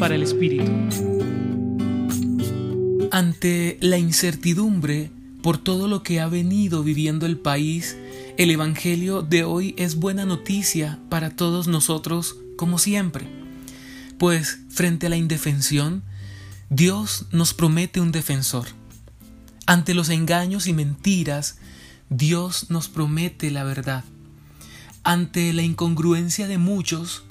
para el espíritu. Ante la incertidumbre por todo lo que ha venido viviendo el país, el Evangelio de hoy es buena noticia para todos nosotros como siempre. Pues frente a la indefensión, Dios nos promete un defensor. Ante los engaños y mentiras, Dios nos promete la verdad. Ante la incongruencia de muchos,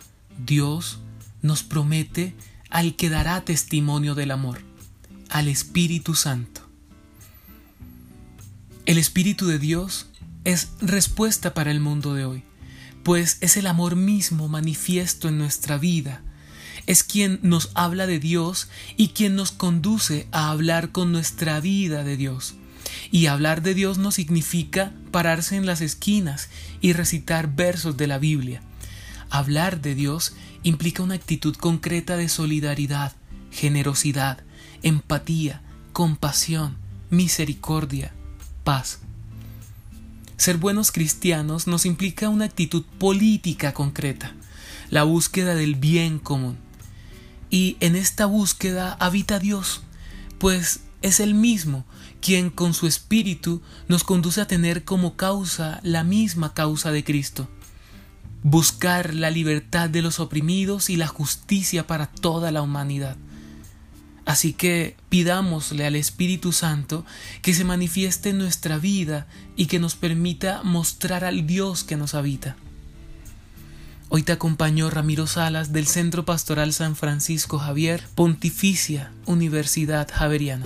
Dios nos promete al que dará testimonio del amor, al Espíritu Santo. El Espíritu de Dios es respuesta para el mundo de hoy, pues es el amor mismo manifiesto en nuestra vida, es quien nos habla de Dios y quien nos conduce a hablar con nuestra vida de Dios. Y hablar de Dios no significa pararse en las esquinas y recitar versos de la Biblia. Hablar de Dios implica una actitud concreta de solidaridad, generosidad, empatía, compasión, misericordia, paz. Ser buenos cristianos nos implica una actitud política concreta, la búsqueda del bien común. Y en esta búsqueda habita Dios, pues es Él mismo quien con su espíritu nos conduce a tener como causa la misma causa de Cristo. Buscar la libertad de los oprimidos y la justicia para toda la humanidad. Así que pidámosle al Espíritu Santo que se manifieste en nuestra vida y que nos permita mostrar al Dios que nos habita. Hoy te acompañó Ramiro Salas del Centro Pastoral San Francisco Javier, Pontificia Universidad Javeriana.